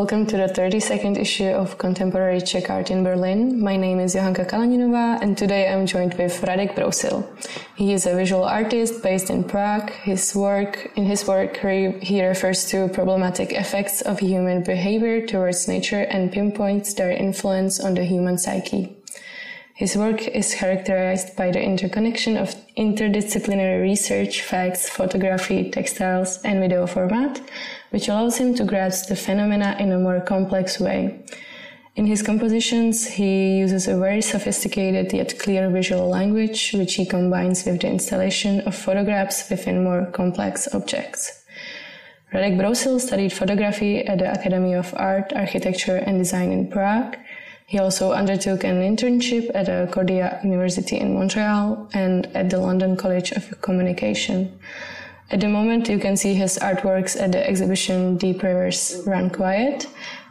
welcome to the 32nd issue of Contemporary Czech Art in Berlin. My name is Johanka Kalaninová, and today I'm joined with Radek Brousil. He is a visual artist based in Prague. His work, in his work, he refers to problematic effects of human behavior towards nature and pinpoints their influence on the human psyche. His work is characterized by the interconnection of interdisciplinary research, facts, photography, textiles, and video format, which allows him to grasp the phenomena in a more complex way. In his compositions, he uses a very sophisticated yet clear visual language, which he combines with the installation of photographs within more complex objects. Radek Brousil studied photography at the Academy of Art, Architecture and Design in Prague he also undertook an internship at a Concordia University in Montreal and at the London College of Communication. At the moment, you can see his artworks at the exhibition Deep Rivers Run Quiet,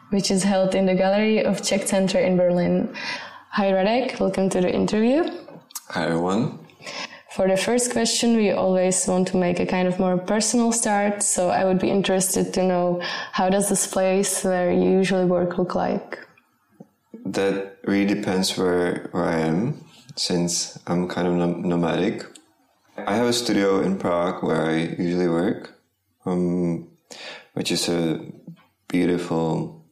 which is held in the Gallery of Czech Center in Berlin. Hi, Radek. Welcome to the interview. Hi, everyone. For the first question, we always want to make a kind of more personal start. So I would be interested to know how does this place where you usually work look like? that really depends where where I am, since I'm kind of nomadic. I have a studio in Prague where I usually work, um, which is a beautiful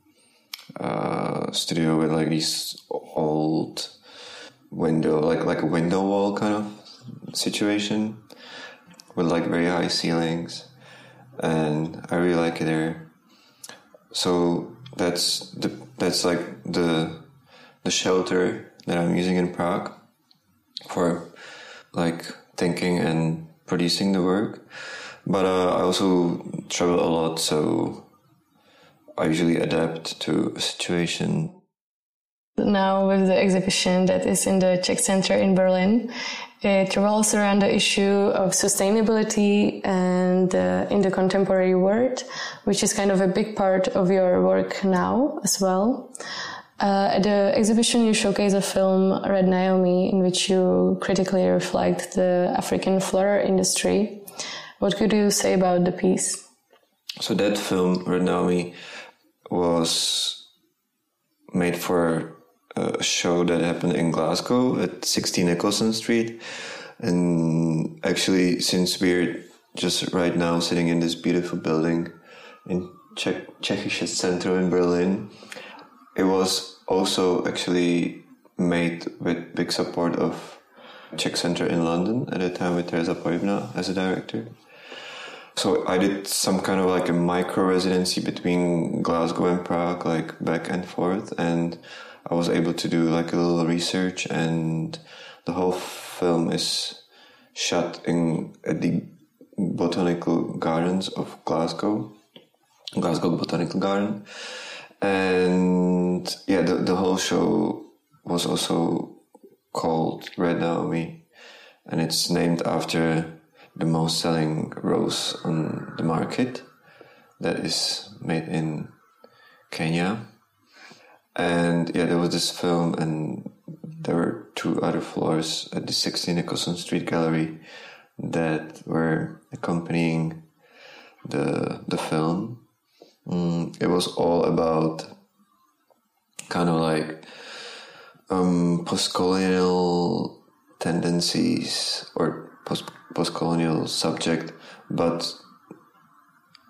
uh, studio with like these old window, like like a window wall kind of situation, with like very high ceilings, and I really like it there. So that's the that's like the the shelter that I'm using in Prague for like thinking and producing the work. But uh, I also travel a lot, so I usually adapt to a situation. Now, with the exhibition that is in the Czech Center in Berlin, it revolves around the issue of sustainability and uh, in the contemporary world, which is kind of a big part of your work now as well. Uh, at the exhibition, you showcase a film, Red Naomi, in which you critically reflect the African floral industry. What could you say about the piece? So that film, Red Naomi, was made for a show that happened in Glasgow at 16 Nicholson Street. And actually, since we're just right now sitting in this beautiful building in Czech Czechische Center in Berlin, it was also actually made with big support of Czech Center in London. At the time with Tereza Porybná as a director. So I did some kind of like a micro residency between Glasgow and Prague, like back and forth, and I was able to do like a little research, and the whole film is shot in at the botanical gardens of Glasgow, Glasgow Botanical Garden, and yeah, the, the whole show was also called Red Naomi, and it's named after the most selling rose on the market that is made in Kenya. And yeah, there was this film, and there were two other floors at the 16 Nicholson Street Gallery that were accompanying the the film Mm, it was all about kind of like um, post-colonial tendencies or post post-colonial subject, but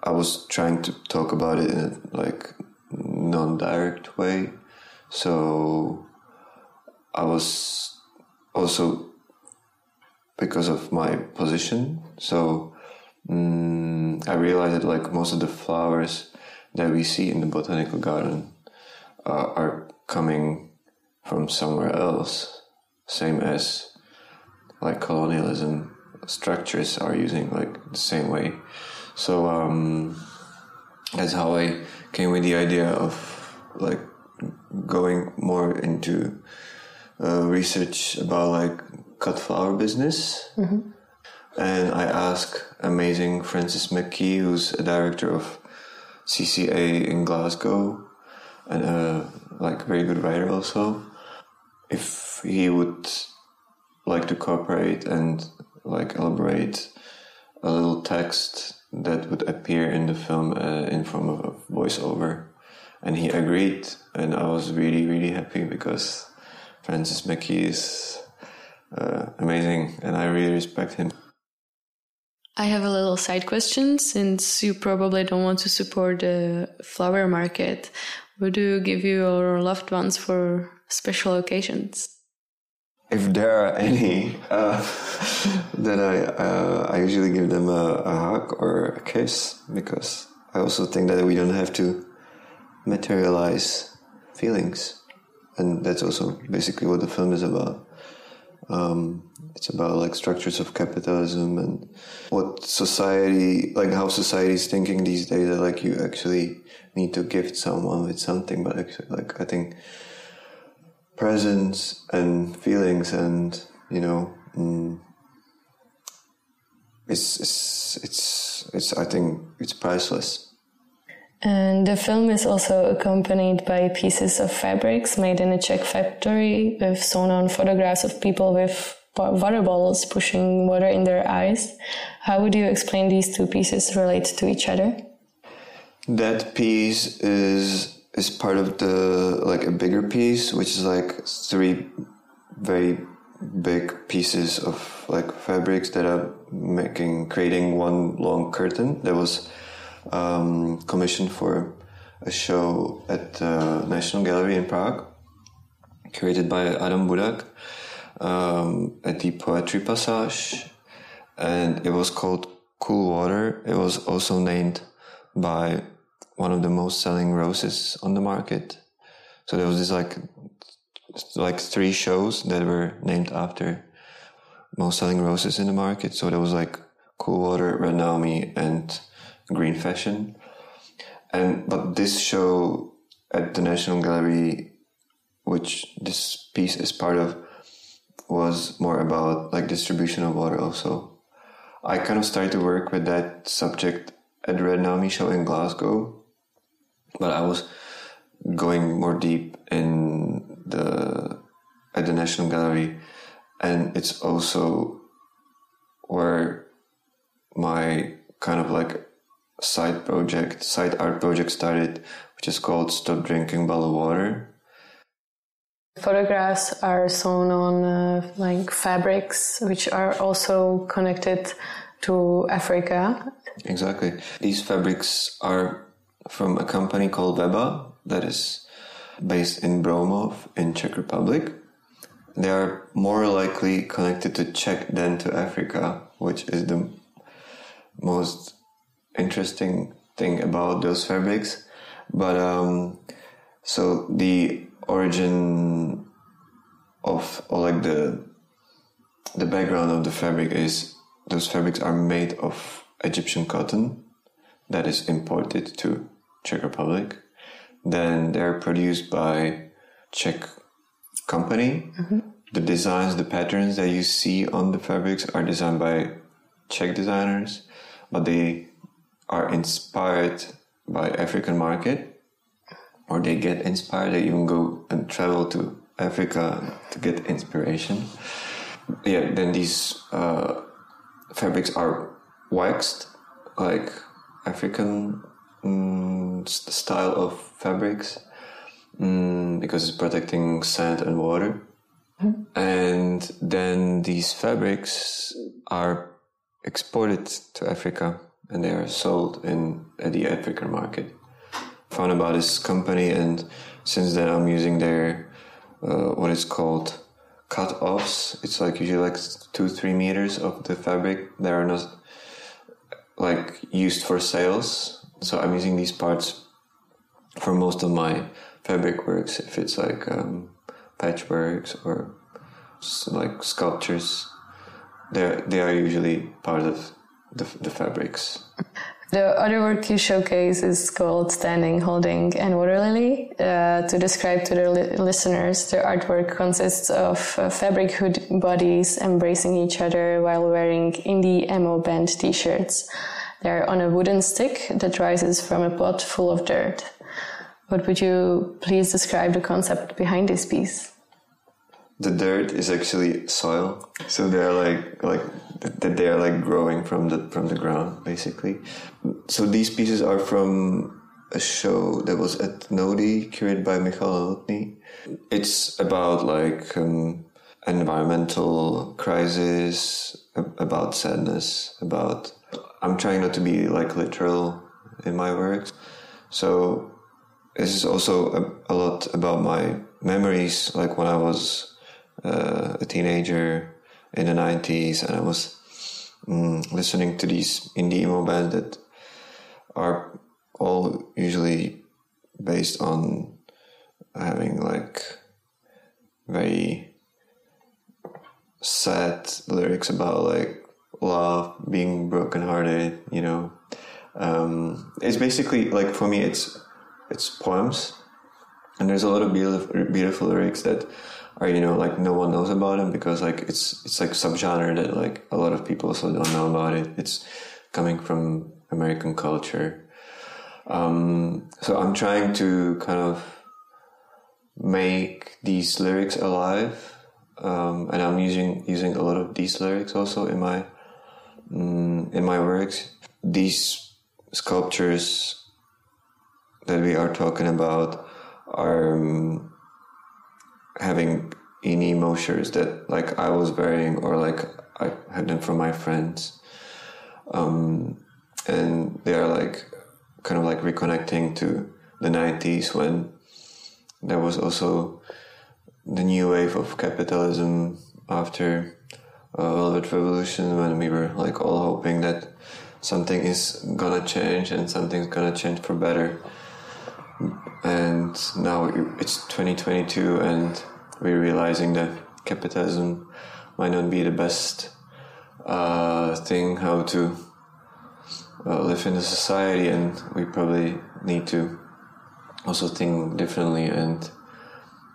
I was trying to talk about it in a like non-direct way. So I was also because of my position. So um, I realized that like most of the flowers that we see in the botanical garden uh, are coming from somewhere else, same as like colonialism structures are using like the same way. So um, that's how I came with the idea of like going more into uh, research about like cut flower business. Mm-hmm. And I asked amazing Francis McKee, who's a director of CCA in Glasgow, and a like very good writer also. If he would like to cooperate and like elaborate a little text that would appear in the film uh, in form of a voiceover, and he agreed, and I was really really happy because Francis McKee is uh, amazing, and I really respect him. I have a little side question since you probably don't want to support the flower market. Would you give your loved ones for special occasions? If there are any, uh, then I uh, I usually give them a, a hug or a kiss because I also think that we don't have to materialize feelings, and that's also basically what the film is about. Um, it's about like structures of capitalism and what society, like how society is thinking these days. That like you actually need to gift someone with something, but actually, like I think presence and feelings and you know. Mm, it's, it's it's it's I think it's priceless. And the film is also accompanied by pieces of fabrics made in a Czech factory with sewn on photographs of people with water bottles pushing water in their eyes. How would you explain these two pieces relate to each other? That piece is is part of the like a bigger piece, which is like three very big pieces of like fabrics that are making creating one long curtain that was um, commissioned for a show at the National Gallery in Prague, created by Adam Budak um, at the Poetry Passage, and it was called Cool Water. It was also named by one of the most selling roses on the market. So there was this like like three shows that were named after most selling roses in the market. So there was like Cool Water, Red Naomi, and Green Fashion. And but this show at the National Gallery, which this piece is part of, was more about like distribution of water also. I kind of started to work with that subject at Red Naomi show in Glasgow, but I was going more deep in the at the National Gallery, and it's also where my kind of like side project, side art project started, which is called Stop Drinking Bottled Water. Photographs are sewn on uh, like fabrics, which are also connected to Africa. Exactly. These fabrics are from a company called Veba that is based in Broumov in Czech Republic. They are more likely connected to Czech than to Africa, which is the most interesting thing about those fabrics. But um, so the origin of or like the the background of the fabric is those fabrics are made of Egyptian cotton that is imported to Czech Republic. Then they're produced by Czech company. Mm-hmm. The designs, the patterns that you see on the fabrics are designed by Czech designers, but they are inspired by African market or they get inspired, they even go and travel to Africa to get inspiration. Yeah, then these uh, fabrics are waxed like African um, style of fabrics um, because it's protecting sand and water. Mm-hmm. And then these fabrics are exported to Africa and they are sold in at the African market. Found about this company, and since then I'm using their uh, what is called cut offs. It's like usually like two three meters of the fabric that are not like used for sales. So I'm using these parts for most of my fabric works. If it's like um, patchworks or like sculptures, they they are usually part of the, the fabrics. The other work you showcase is called Standing, Holding, and Water Lily. Uh, to describe to the li- listeners, the artwork consists of uh, fabric hood bodies embracing each other while wearing indie emo band t-shirts. They're on a wooden stick that rises from a pot full of dirt. What would you please describe the concept behind this piece? The dirt is actually soil, so they're like like that they are like growing from the from the ground basically so these pieces are from a show that was at Nodi, curated by Michal Lotny. It's about like um, environmental crisis, about sadness, about. I'm trying not to be like literal in my works, so this is also a, a lot about my memories, like when I was uh, a teenager in the 90s and I was mm, listening to these indie emo bands that are all usually based on having like very sad lyrics about like love being brokenhearted you know? Um, it's basically like for me it's it's poems. And there's a lot of beautiful beautiful lyrics that are you know like no one knows about them because like it's it's like subgenre that like a lot of people also don't know about it it's coming from american culture um, so I'm trying to kind of make these lyrics alive, um, and I'm using using a lot of these lyrics also in my um, in my works. These sculptures that we are talking about are um, having any emotions that like I was wearing or like I had them from my friends, um, and they are like kind of like reconnecting to the 90s when there was also the new wave of capitalism after a Velvet Revolution when we were like all hoping that something is gonna change and something's gonna change for better. And now it's 2022 and we're realizing that capitalism might not be the best uh, thing how to uh, live in a society, and we probably need to also think differently. And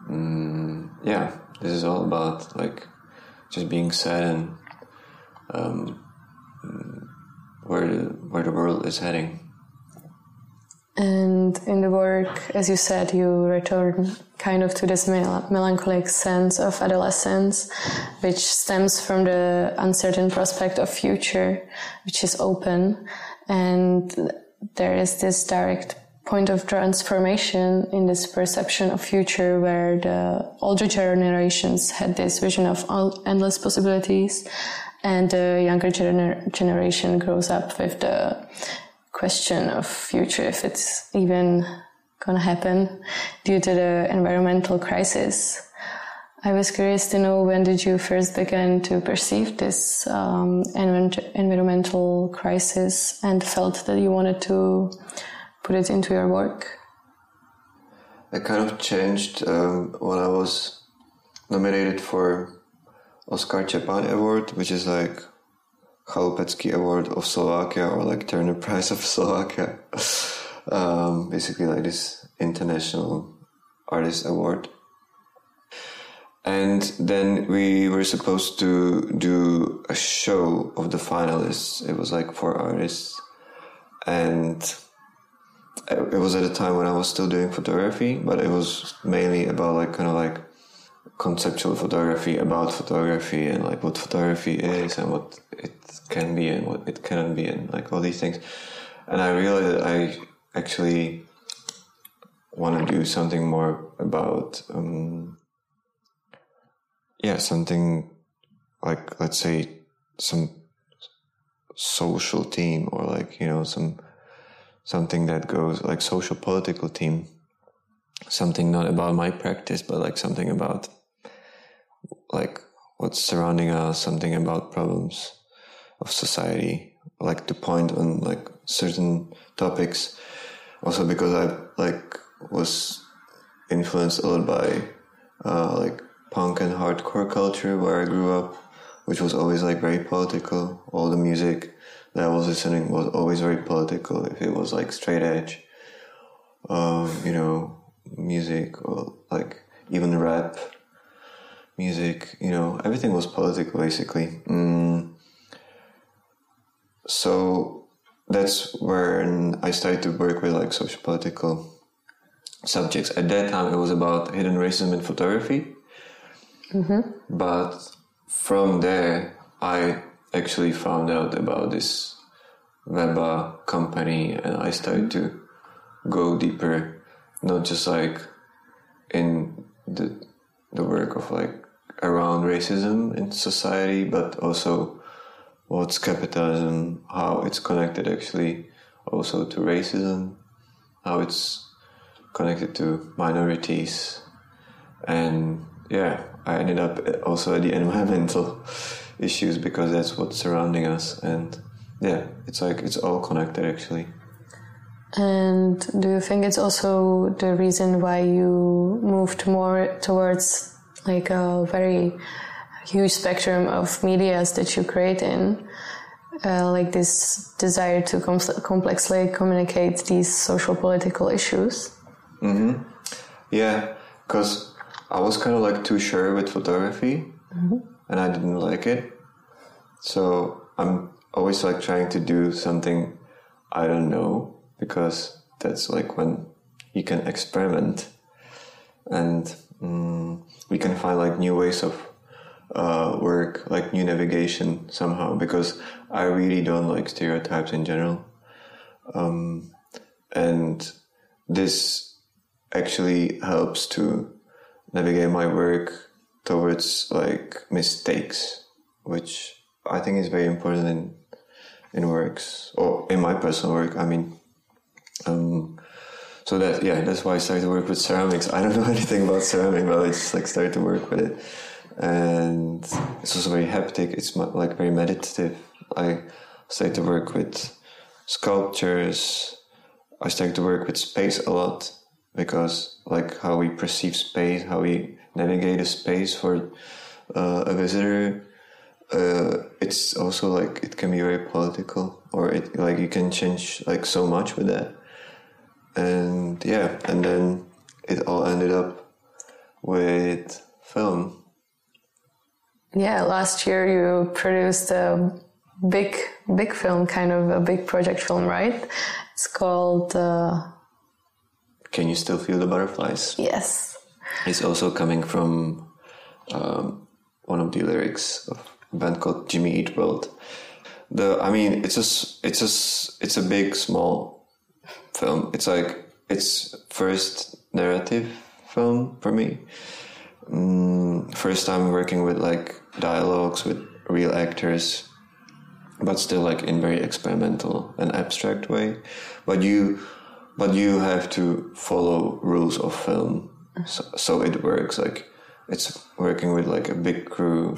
um, yeah, this is all about like just being sad and um, where the, where the world is heading. And in the work, as you said, you return kind of to this mel- melancholic sense of adolescence, which stems from the uncertain prospect of future, which is open. And there is this direct point of transformation in this perception of future where the older generations had this vision of endless possibilities and the younger gener- generation grows up with the question of future if it's even gonna happen due to the environmental crisis I was curious to know when did you first begin to perceive this um, environmental crisis and felt that you wanted to put it into your work? I kind of changed um, when I was nominated for Oskár Čepan Award, which is like Chalupecký Award of Slovakia or like Turner Prize of Slovakia. um, basically, like this international artist award and then we were supposed to do a show of the finalists. It was like four artists, and it was at a time when I was still doing photography, but it was mainly about like kind of like conceptual photography about photography and like what photography is and what it can be and what it cannot be and like all these things. And I realized that I actually want to do something more about um, yeah, something like let's say some social team or like you know some something that goes like social political team something not about my practice but like something about like what's surrounding us something about problems of society like to point on like certain topics also because i like was influenced a lot by uh, like punk and hardcore culture where I grew up, which was always like very political. All the music that I was listening was always very political. If it was like straight edge, um, you know, music or like even rap music, you know, everything was political basically. Mm. So that's when I started to work with like social political subjects. At that time, it was about hidden racism in photography Mm-hmm. But from there, I actually found out about this Veba company and I started to go deeper, not just like in the the work of like around racism in society, but also what's capitalism, how it's connected actually also to racism, how it's connected to minorities, and yeah, I ended up also at the environmental issues because that's what's surrounding us, and yeah, it's like it's all connected actually. And do you think it's also the reason why you moved more towards like a very huge spectrum of medias that you create in? Uh, like this desire to com- complexly communicate these social political issues? Mm-hmm. Yeah, because I was kind of like too sure with photography mm-hmm. and I didn't like it. So I'm always like trying to do something I don't know because that's like when you can experiment and um, we can find like new ways of uh, work, like new navigation somehow because I really don't like stereotypes in general. Um, and this actually helps to navigate my work towards like mistakes, which I think is very important in in works or in my personal work. I mean, um, so that yeah, that's why I started to work with ceramics. I don't know anything about ceramic, but I just like started to work with it, and it's also very haptic. It's like very meditative. I started to work with sculptures. I started to work with space a lot because like how we perceive space, how we navigate a space for uh, a visitor. Uh, it's also like it can be very political, or it like you can change like so much with that and yeah, and then it all ended up with film. Yeah, last year you produced a big, big film, kind of a big project film, right? It's called. Uh... Can you still feel the butterflies? Yes. It's also coming from um, one of the lyrics of a band called Jimmy Eat World. The, I mean, it's a, it's a, it's a big, small film. It's like it's first narrative film for me. Mm, first time working with like dialogues with real actors, but still like in very experimental and abstract way. But you, but you have to follow rules of film, so, so it works. Like it's working with like a big crew,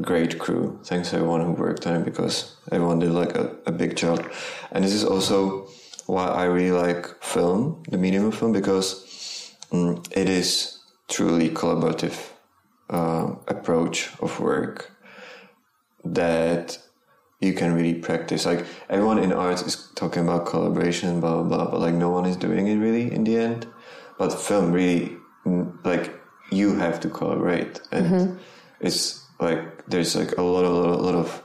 great crew. Thanks everyone who worked on it because everyone did like a, a big job. And this is also why I really like film, the medium of film, because um, it is truly collaborative uh, approach of work that you can really practice. Like everyone in art is talking about collaboration, blah blah blah, but like no one is doing it really in the end. But film really, mm, like you have to collaborate, and mm-hmm. it's like there's like a lot, of, a lot, a lot of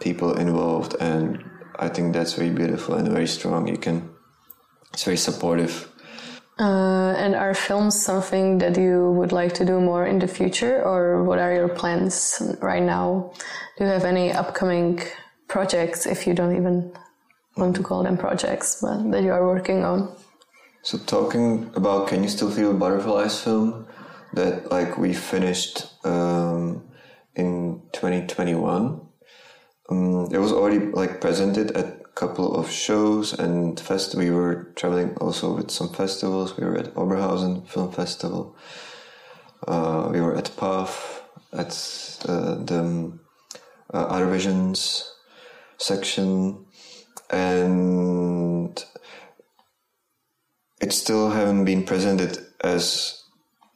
people involved, and I think that's very beautiful and very strong. You can, it's very supportive. Uh, and are films something that you would like to do more in the future, or what are your plans right now? Do you have any upcoming projects, if you don't even want to call them projects, but that you are working on? So, talking about Can You Still Feel Butterflies film that like we finished um, in 2021 um, it was already like presented at a couple of shows and fest. We were traveling also with some festivals. We were at Oberhausen Film Festival. Uh, we were at PAF at uh, the uh, Other Visions section, and it still haven't been presented as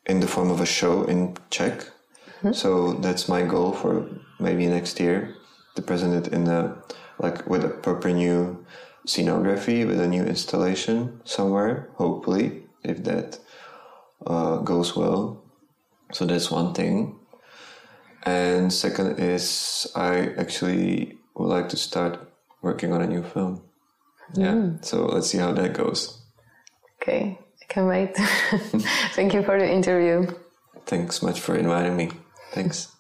in the form of a show in Czech. Mm-hmm. So that's my goal for maybe next year to present it in a like with a proper new scenography with a new installation somewhere hopefully if that uh, goes well. So that's one thing. And second is i actually would like to start working on a new film. Mm. yeah so let's see how that goes. Okay i can't wait. Thank you for the interview. Thanks much for inviting me. Thanks